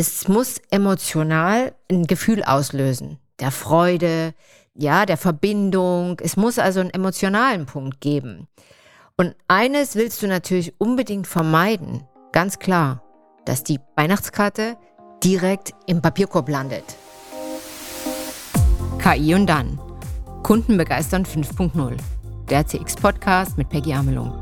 Es muss emotional ein Gefühl auslösen. Der Freude, ja, der Verbindung. Es muss also einen emotionalen Punkt geben. Und eines willst du natürlich unbedingt vermeiden. Ganz klar, dass die Weihnachtskarte direkt im Papierkorb landet. KI und dann. Kunden begeistern 5.0. Der CX-Podcast mit Peggy Amelung.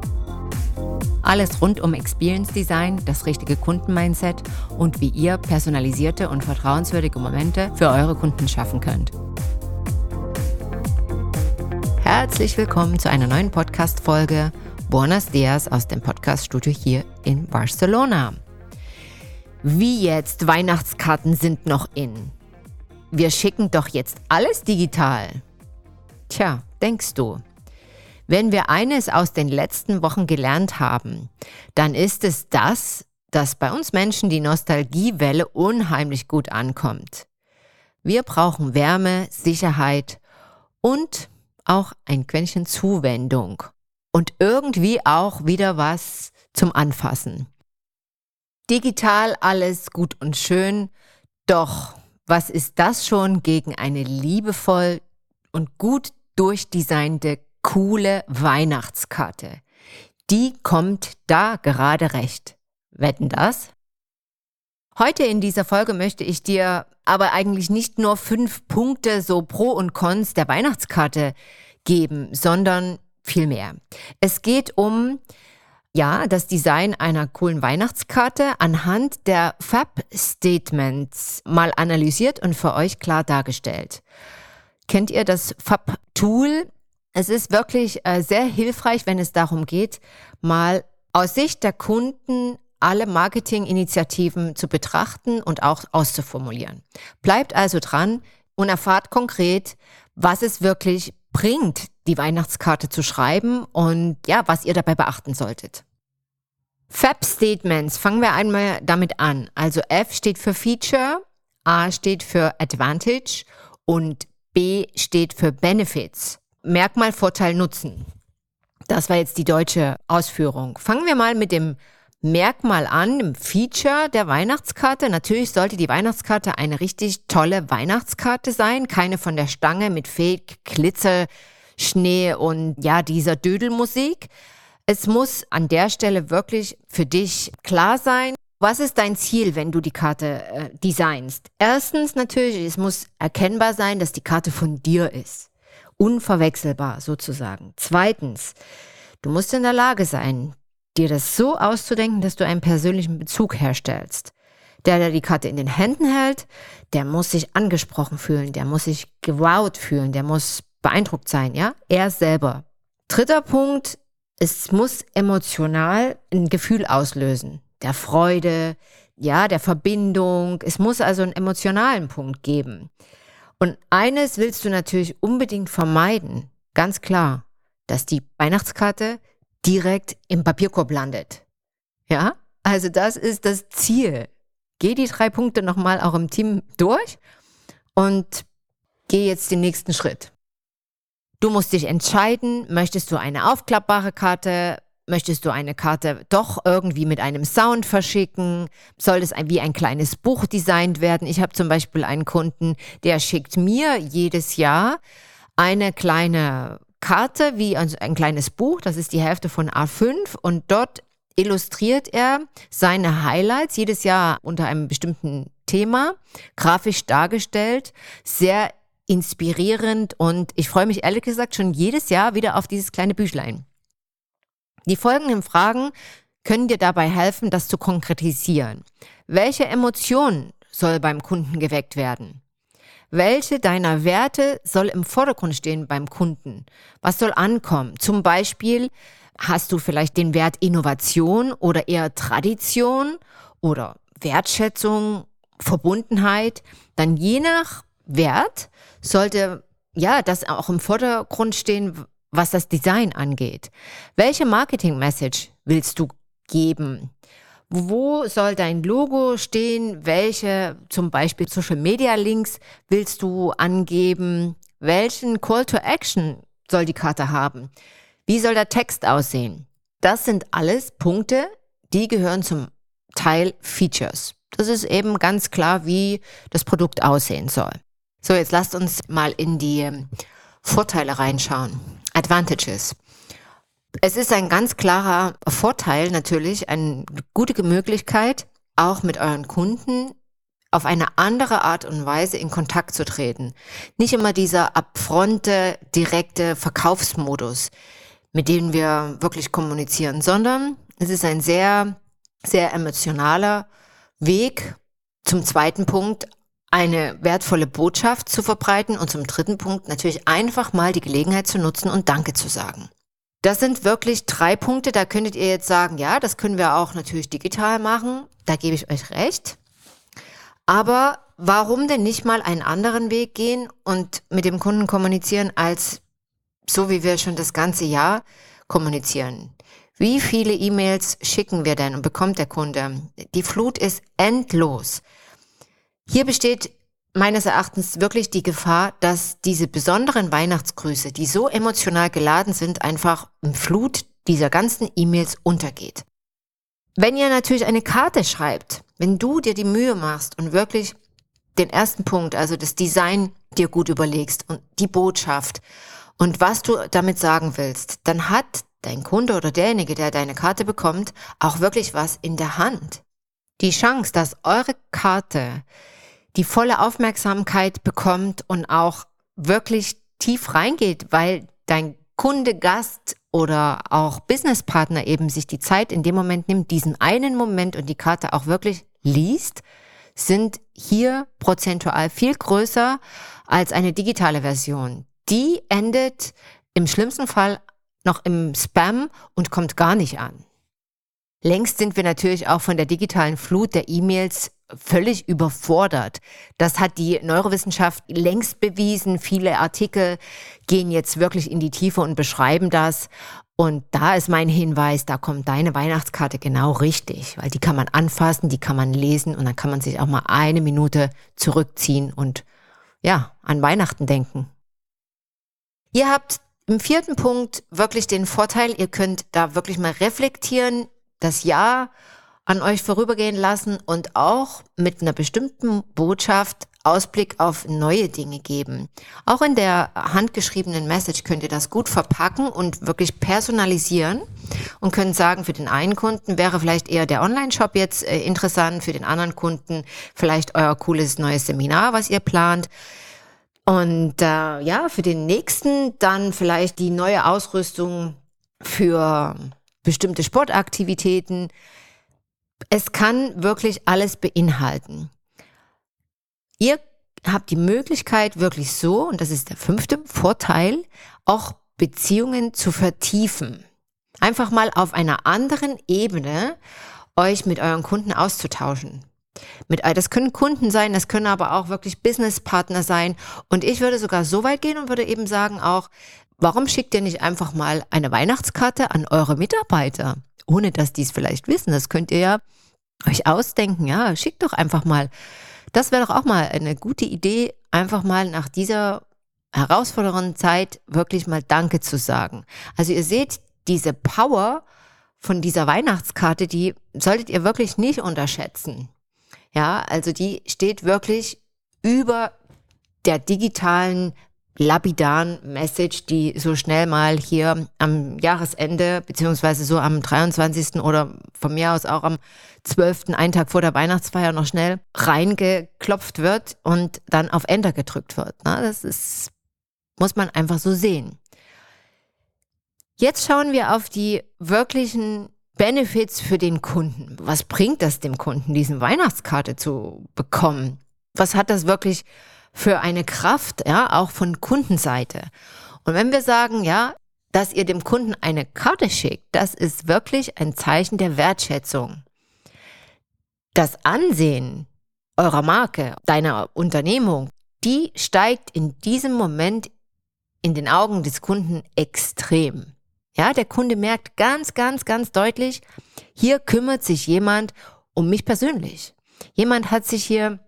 Alles rund um Experience Design, das richtige Kundenmindset und wie ihr personalisierte und vertrauenswürdige Momente für eure Kunden schaffen könnt. Herzlich willkommen zu einer neuen Podcast-Folge. Buenos Dias aus dem Podcast-Studio hier in Barcelona. Wie jetzt, Weihnachtskarten sind noch in. Wir schicken doch jetzt alles digital. Tja, denkst du. Wenn wir eines aus den letzten Wochen gelernt haben, dann ist es das, dass bei uns Menschen die Nostalgiewelle unheimlich gut ankommt. Wir brauchen Wärme, Sicherheit und auch ein Quäntchen Zuwendung und irgendwie auch wieder was zum Anfassen. Digital alles gut und schön, doch was ist das schon gegen eine liebevoll und gut durchdesignte coole Weihnachtskarte. Die kommt da gerade recht. Wetten das? Heute in dieser Folge möchte ich dir aber eigentlich nicht nur fünf Punkte so Pro und Cons der Weihnachtskarte geben, sondern viel mehr. Es geht um ja, das Design einer coolen Weihnachtskarte anhand der Fab-Statements mal analysiert und für euch klar dargestellt. Kennt ihr das Fab-Tool? Es ist wirklich äh, sehr hilfreich, wenn es darum geht, mal aus Sicht der Kunden alle Marketinginitiativen zu betrachten und auch auszuformulieren. Bleibt also dran und erfahrt konkret, was es wirklich bringt, die Weihnachtskarte zu schreiben und ja, was ihr dabei beachten solltet. Fab Statements, fangen wir einmal damit an. Also F steht für Feature, A steht für Advantage und B steht für Benefits. Merkmal, Vorteil, Nutzen. Das war jetzt die deutsche Ausführung. Fangen wir mal mit dem Merkmal an, dem Feature der Weihnachtskarte. Natürlich sollte die Weihnachtskarte eine richtig tolle Weihnachtskarte sein, keine von der Stange mit Fake, Glitzer, Schnee und ja, dieser Dödelmusik. Es muss an der Stelle wirklich für dich klar sein, was ist dein Ziel, wenn du die Karte äh, designst? Erstens natürlich, es muss erkennbar sein, dass die Karte von dir ist unverwechselbar sozusagen. Zweitens, du musst in der Lage sein, dir das so auszudenken, dass du einen persönlichen Bezug herstellst. Der, der die Karte in den Händen hält, der muss sich angesprochen fühlen, der muss sich gewowt fühlen, der muss beeindruckt sein, ja? Er selber. Dritter Punkt, es muss emotional ein Gefühl auslösen. Der Freude, ja, der Verbindung. Es muss also einen emotionalen Punkt geben. Und eines willst du natürlich unbedingt vermeiden, ganz klar, dass die Weihnachtskarte direkt im Papierkorb landet. Ja, also das ist das Ziel. Geh die drei Punkte nochmal auch im Team durch und geh jetzt den nächsten Schritt. Du musst dich entscheiden, möchtest du eine aufklappbare Karte, Möchtest du eine Karte doch irgendwie mit einem Sound verschicken? Soll es wie ein kleines Buch designt werden? Ich habe zum Beispiel einen Kunden, der schickt mir jedes Jahr eine kleine Karte wie ein, ein kleines Buch. Das ist die Hälfte von A5 und dort illustriert er seine Highlights jedes Jahr unter einem bestimmten Thema, grafisch dargestellt, sehr inspirierend und ich freue mich ehrlich gesagt schon jedes Jahr wieder auf dieses kleine Büchlein. Die folgenden Fragen können dir dabei helfen, das zu konkretisieren. Welche Emotion soll beim Kunden geweckt werden? Welche deiner Werte soll im Vordergrund stehen beim Kunden? Was soll ankommen? Zum Beispiel hast du vielleicht den Wert Innovation oder eher Tradition oder Wertschätzung, Verbundenheit? Dann je nach Wert sollte ja das auch im Vordergrund stehen, was das Design angeht. Welche Marketing-Message willst du geben? Wo soll dein Logo stehen? Welche zum Beispiel Social Media Links willst du angeben? Welchen Call to Action soll die Karte haben? Wie soll der Text aussehen? Das sind alles Punkte, die gehören zum Teil Features. das ist eben ganz klar, wie das Produkt aussehen soll. So, jetzt lasst uns mal in die Vorteile reinschauen. Advantages. Es ist ein ganz klarer Vorteil natürlich, eine gute Möglichkeit, auch mit euren Kunden auf eine andere Art und Weise in Kontakt zu treten. Nicht immer dieser abfronte, direkte Verkaufsmodus, mit dem wir wirklich kommunizieren, sondern es ist ein sehr, sehr emotionaler Weg. Zum zweiten Punkt, eine wertvolle Botschaft zu verbreiten und zum dritten Punkt natürlich einfach mal die Gelegenheit zu nutzen und Danke zu sagen. Das sind wirklich drei Punkte, da könntet ihr jetzt sagen, ja, das können wir auch natürlich digital machen, da gebe ich euch recht. Aber warum denn nicht mal einen anderen Weg gehen und mit dem Kunden kommunizieren, als so wie wir schon das ganze Jahr kommunizieren? Wie viele E-Mails schicken wir denn und bekommt der Kunde? Die Flut ist endlos. Hier besteht meines Erachtens wirklich die Gefahr, dass diese besonderen Weihnachtsgrüße, die so emotional geladen sind, einfach im Flut dieser ganzen E-Mails untergeht. Wenn ihr natürlich eine Karte schreibt, wenn du dir die Mühe machst und wirklich den ersten Punkt, also das Design dir gut überlegst und die Botschaft und was du damit sagen willst, dann hat dein Kunde oder derjenige, der deine Karte bekommt, auch wirklich was in der Hand. Die Chance, dass eure Karte die volle Aufmerksamkeit bekommt und auch wirklich tief reingeht, weil dein Kunde, Gast oder auch Businesspartner eben sich die Zeit in dem Moment nimmt, diesen einen Moment und die Karte auch wirklich liest, sind hier prozentual viel größer als eine digitale Version. Die endet im schlimmsten Fall noch im Spam und kommt gar nicht an. Längst sind wir natürlich auch von der digitalen Flut der E-Mails völlig überfordert. Das hat die Neurowissenschaft längst bewiesen. Viele Artikel gehen jetzt wirklich in die Tiefe und beschreiben das. Und da ist mein Hinweis, da kommt deine Weihnachtskarte genau richtig, weil die kann man anfassen, die kann man lesen und dann kann man sich auch mal eine Minute zurückziehen und ja, an Weihnachten denken. Ihr habt im vierten Punkt wirklich den Vorteil, ihr könnt da wirklich mal reflektieren, das Jahr an euch vorübergehen lassen und auch mit einer bestimmten Botschaft Ausblick auf neue Dinge geben. Auch in der handgeschriebenen Message könnt ihr das gut verpacken und wirklich personalisieren und könnt sagen, für den einen Kunden wäre vielleicht eher der Online-Shop jetzt äh, interessant, für den anderen Kunden vielleicht euer cooles neues Seminar, was ihr plant. Und äh, ja, für den nächsten dann vielleicht die neue Ausrüstung für bestimmte Sportaktivitäten. Es kann wirklich alles beinhalten. Ihr habt die Möglichkeit, wirklich so, und das ist der fünfte Vorteil, auch Beziehungen zu vertiefen. Einfach mal auf einer anderen Ebene euch mit euren Kunden auszutauschen. Mit, das können Kunden sein, das können aber auch wirklich Businesspartner sein. Und ich würde sogar so weit gehen und würde eben sagen auch, warum schickt ihr nicht einfach mal eine Weihnachtskarte an eure Mitarbeiter? Ohne dass die es vielleicht wissen. Das könnt ihr ja euch ausdenken. Ja, schickt doch einfach mal das wäre doch auch mal eine gute Idee, einfach mal nach dieser herausfordernden Zeit wirklich mal Danke zu sagen. Also ihr seht, diese Power von dieser Weihnachtskarte, die solltet ihr wirklich nicht unterschätzen. Ja, also die steht wirklich über der digitalen lapidaren Message, die so schnell mal hier am Jahresende, beziehungsweise so am 23. oder von mir aus auch am 12., einen Tag vor der Weihnachtsfeier noch schnell reingeklopft wird und dann auf Enter gedrückt wird. Na, das ist, muss man einfach so sehen. Jetzt schauen wir auf die wirklichen Benefits für den Kunden. Was bringt das dem Kunden, diesen Weihnachtskarte zu bekommen? Was hat das wirklich für eine Kraft, ja, auch von Kundenseite. Und wenn wir sagen, ja, dass ihr dem Kunden eine Karte schickt, das ist wirklich ein Zeichen der Wertschätzung. Das Ansehen eurer Marke, deiner Unternehmung, die steigt in diesem Moment in den Augen des Kunden extrem. Ja, der Kunde merkt ganz, ganz, ganz deutlich, hier kümmert sich jemand um mich persönlich. Jemand hat sich hier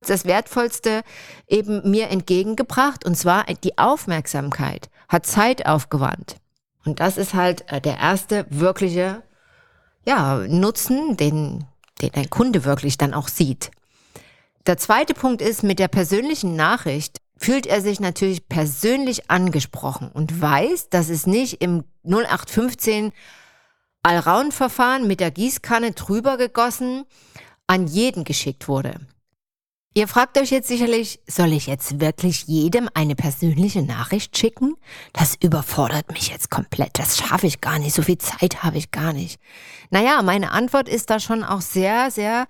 das Wertvollste eben mir entgegengebracht und zwar die Aufmerksamkeit, hat Zeit aufgewandt. Und das ist halt äh, der erste wirkliche ja, Nutzen, den den dein Kunde wirklich dann auch sieht. Der zweite Punkt ist, mit der persönlichen Nachricht fühlt er sich natürlich persönlich angesprochen und weiß, dass es nicht im 0815 Allround-Verfahren mit der Gießkanne drüber gegossen an jeden geschickt wurde. Ihr fragt euch jetzt sicherlich, soll ich jetzt wirklich jedem eine persönliche Nachricht schicken? Das überfordert mich jetzt komplett. Das schaffe ich gar nicht. So viel Zeit habe ich gar nicht. Naja, meine Antwort ist da schon auch sehr, sehr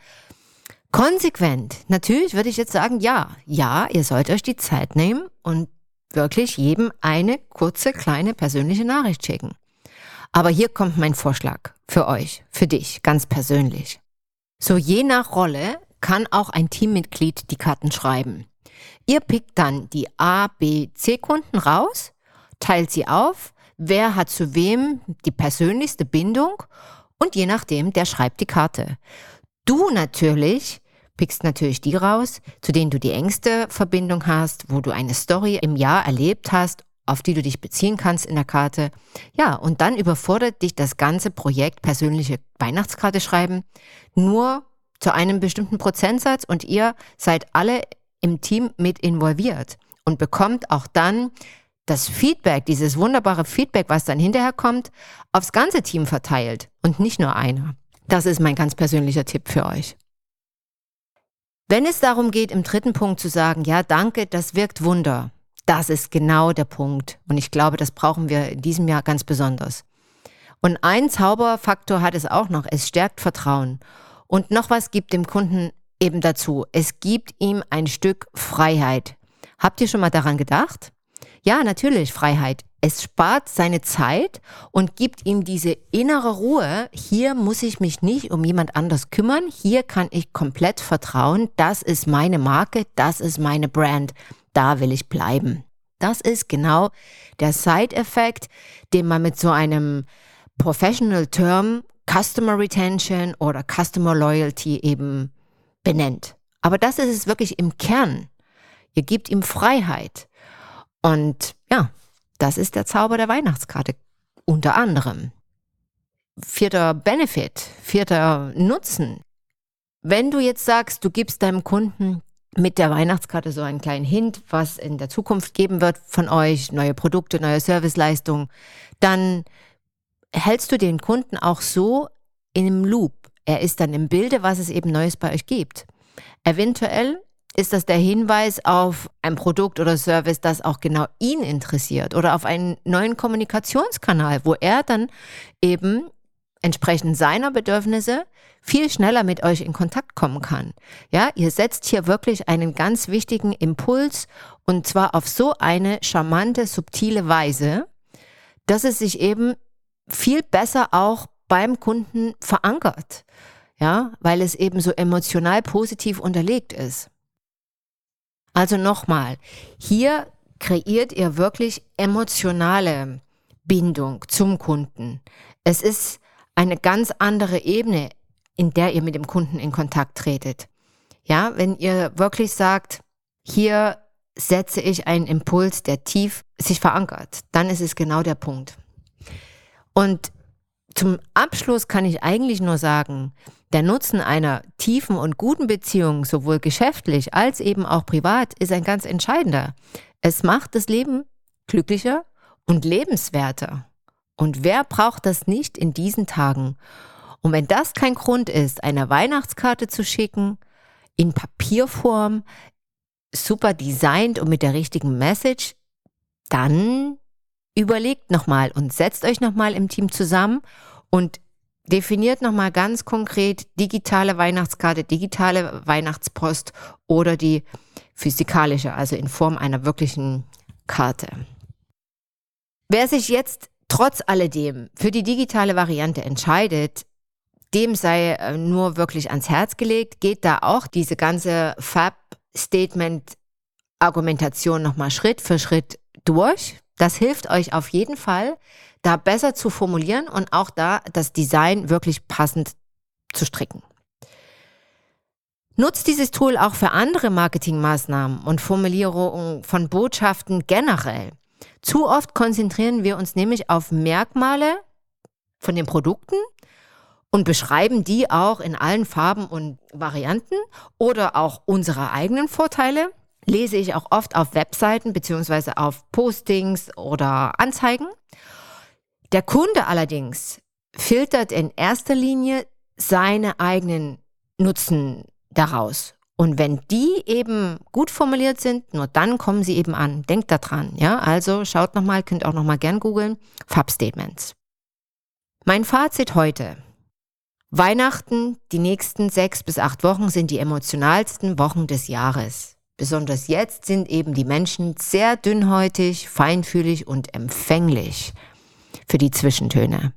konsequent. Natürlich würde ich jetzt sagen, ja, ja, ihr sollt euch die Zeit nehmen und wirklich jedem eine kurze, kleine persönliche Nachricht schicken. Aber hier kommt mein Vorschlag für euch, für dich, ganz persönlich. So je nach Rolle kann auch ein Teammitglied die Karten schreiben. Ihr pickt dann die A, B, C-Kunden raus, teilt sie auf, wer hat zu wem die persönlichste Bindung und je nachdem, der schreibt die Karte. Du natürlich pickst natürlich die raus, zu denen du die engste Verbindung hast, wo du eine Story im Jahr erlebt hast, auf die du dich beziehen kannst in der Karte. Ja, und dann überfordert dich das ganze Projekt persönliche Weihnachtskarte schreiben nur zu einem bestimmten Prozentsatz und ihr seid alle im Team mit involviert und bekommt auch dann das Feedback, dieses wunderbare Feedback, was dann hinterher kommt, aufs ganze Team verteilt und nicht nur einer. Das ist mein ganz persönlicher Tipp für euch. Wenn es darum geht, im dritten Punkt zu sagen, ja, danke, das wirkt Wunder, das ist genau der Punkt. Und ich glaube, das brauchen wir in diesem Jahr ganz besonders. Und ein Zauberfaktor hat es auch noch, es stärkt Vertrauen. Und noch was gibt dem Kunden eben dazu. Es gibt ihm ein Stück Freiheit. Habt ihr schon mal daran gedacht? Ja, natürlich Freiheit. Es spart seine Zeit und gibt ihm diese innere Ruhe. Hier muss ich mich nicht um jemand anders kümmern. Hier kann ich komplett vertrauen. Das ist meine Marke. Das ist meine Brand. Da will ich bleiben. Das ist genau der Side-Effekt, den man mit so einem Professional Term Customer Retention oder Customer Loyalty eben benennt. Aber das ist es wirklich im Kern. Ihr gebt ihm Freiheit. Und ja, das ist der Zauber der Weihnachtskarte unter anderem. Vierter Benefit, vierter Nutzen. Wenn du jetzt sagst, du gibst deinem Kunden mit der Weihnachtskarte so einen kleinen Hint, was in der Zukunft geben wird von euch, neue Produkte, neue Serviceleistungen, dann hältst du den Kunden auch so im Loop. Er ist dann im Bilde, was es eben Neues bei euch gibt. Eventuell ist das der Hinweis auf ein Produkt oder Service, das auch genau ihn interessiert oder auf einen neuen Kommunikationskanal, wo er dann eben entsprechend seiner Bedürfnisse viel schneller mit euch in Kontakt kommen kann. Ja, ihr setzt hier wirklich einen ganz wichtigen Impuls und zwar auf so eine charmante, subtile Weise, dass es sich eben viel besser auch beim Kunden verankert. Ja, weil es eben so emotional positiv unterlegt ist. Also nochmal, hier kreiert ihr wirklich emotionale Bindung zum Kunden. Es ist eine ganz andere Ebene, in der ihr mit dem Kunden in Kontakt tretet. Ja, wenn ihr wirklich sagt, hier setze ich einen Impuls, der tief sich verankert, dann ist es genau der Punkt. Und zum Abschluss kann ich eigentlich nur sagen, der Nutzen einer tiefen und guten Beziehung, sowohl geschäftlich als eben auch privat, ist ein ganz entscheidender. Es macht das Leben glücklicher und lebenswerter. Und wer braucht das nicht in diesen Tagen? Und wenn das kein Grund ist, eine Weihnachtskarte zu schicken, in Papierform, super designt und mit der richtigen Message, dann überlegt nochmal und setzt euch nochmal im Team zusammen und definiert nochmal ganz konkret digitale Weihnachtskarte, digitale Weihnachtspost oder die physikalische, also in Form einer wirklichen Karte. Wer sich jetzt trotz alledem für die digitale Variante entscheidet, dem sei äh, nur wirklich ans Herz gelegt, geht da auch diese ganze Fab-Statement-Argumentation nochmal Schritt für Schritt durch. Das hilft euch auf jeden Fall, da besser zu formulieren und auch da das Design wirklich passend zu stricken. Nutzt dieses Tool auch für andere Marketingmaßnahmen und Formulierungen von Botschaften generell. Zu oft konzentrieren wir uns nämlich auf Merkmale von den Produkten und beschreiben die auch in allen Farben und Varianten oder auch unsere eigenen Vorteile. Lese ich auch oft auf Webseiten beziehungsweise auf Postings oder Anzeigen. Der Kunde allerdings filtert in erster Linie seine eigenen Nutzen daraus. Und wenn die eben gut formuliert sind, nur dann kommen sie eben an. Denkt daran, ja? Also schaut nochmal, könnt auch nochmal gern googeln. Fab-Statements. Mein Fazit heute. Weihnachten, die nächsten sechs bis acht Wochen sind die emotionalsten Wochen des Jahres. Besonders jetzt sind eben die Menschen sehr dünnhäutig, feinfühlig und empfänglich für die Zwischentöne.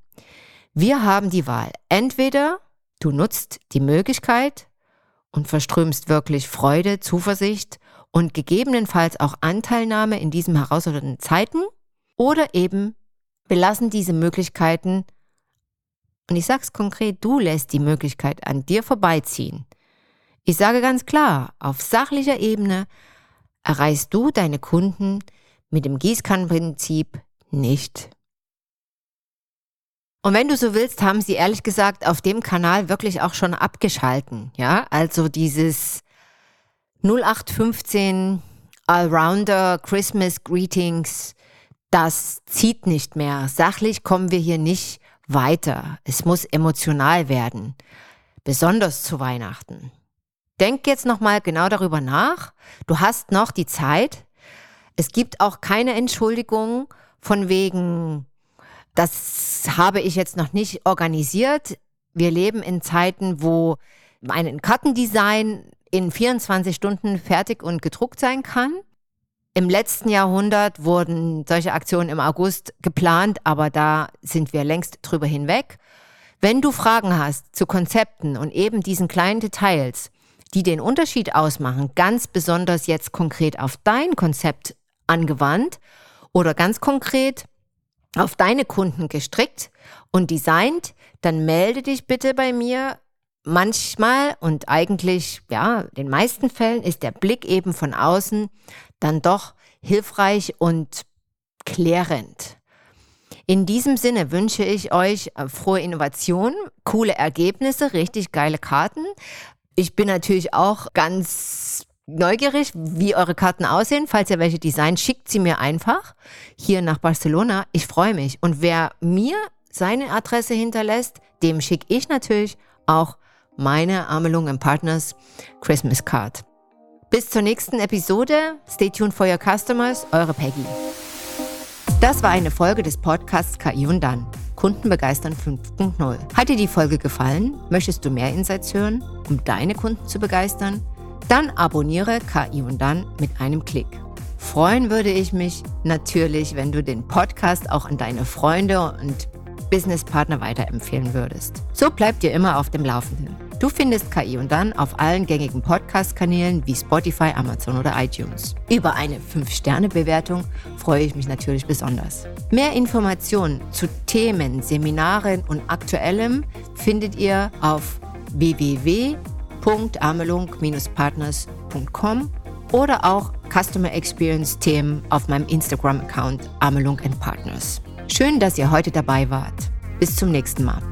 Wir haben die Wahl. Entweder du nutzt die Möglichkeit und verströmst wirklich Freude, Zuversicht und gegebenenfalls auch Anteilnahme in diesen herausfordernden Zeiten oder eben belassen diese Möglichkeiten und ich sage es konkret, du lässt die Möglichkeit an dir vorbeiziehen. Ich sage ganz klar, auf sachlicher Ebene erreichst du deine Kunden mit dem Gießkannenprinzip nicht. Und wenn du so willst, haben sie ehrlich gesagt auf dem Kanal wirklich auch schon abgeschalten. Ja, also dieses 0815 Allrounder Christmas Greetings, das zieht nicht mehr. Sachlich kommen wir hier nicht weiter. Es muss emotional werden, besonders zu Weihnachten. Denk jetzt nochmal genau darüber nach. Du hast noch die Zeit. Es gibt auch keine Entschuldigung von wegen, das habe ich jetzt noch nicht organisiert. Wir leben in Zeiten, wo ein Kartendesign in 24 Stunden fertig und gedruckt sein kann. Im letzten Jahrhundert wurden solche Aktionen im August geplant, aber da sind wir längst drüber hinweg. Wenn du Fragen hast zu Konzepten und eben diesen kleinen Details, die den Unterschied ausmachen, ganz besonders jetzt konkret auf dein Konzept angewandt oder ganz konkret auf deine Kunden gestrickt und designt, dann melde dich bitte bei mir. Manchmal und eigentlich, ja, in den meisten Fällen ist der Blick eben von außen dann doch hilfreich und klärend. In diesem Sinne wünsche ich euch äh, frohe Innovation, coole Ergebnisse, richtig geile Karten. Ich bin natürlich auch ganz neugierig, wie eure Karten aussehen. Falls ihr welche designt, schickt sie mir einfach hier nach Barcelona. Ich freue mich. Und wer mir seine Adresse hinterlässt, dem schicke ich natürlich auch meine Amelung Partners Christmas Card. Bis zur nächsten Episode. Stay tuned for your customers. Eure Peggy. Das war eine Folge des Podcasts KI und dann. Kunden begeistern 5.0. Hat dir die Folge gefallen? Möchtest du mehr Insights hören, um deine Kunden zu begeistern? Dann abonniere KI und dann mit einem Klick. Freuen würde ich mich natürlich, wenn du den Podcast auch an deine Freunde und Businesspartner weiterempfehlen würdest. So bleibt ihr immer auf dem Laufenden. Du findest KI und dann auf allen gängigen Podcast-Kanälen wie Spotify, Amazon oder iTunes. Über eine 5-Sterne-Bewertung freue ich mich natürlich besonders. Mehr Informationen zu Themen, Seminaren und Aktuellem findet ihr auf www.amelung-partners.com oder auch Customer Experience Themen auf meinem Instagram-Account Amelung Partners. Schön, dass ihr heute dabei wart. Bis zum nächsten Mal.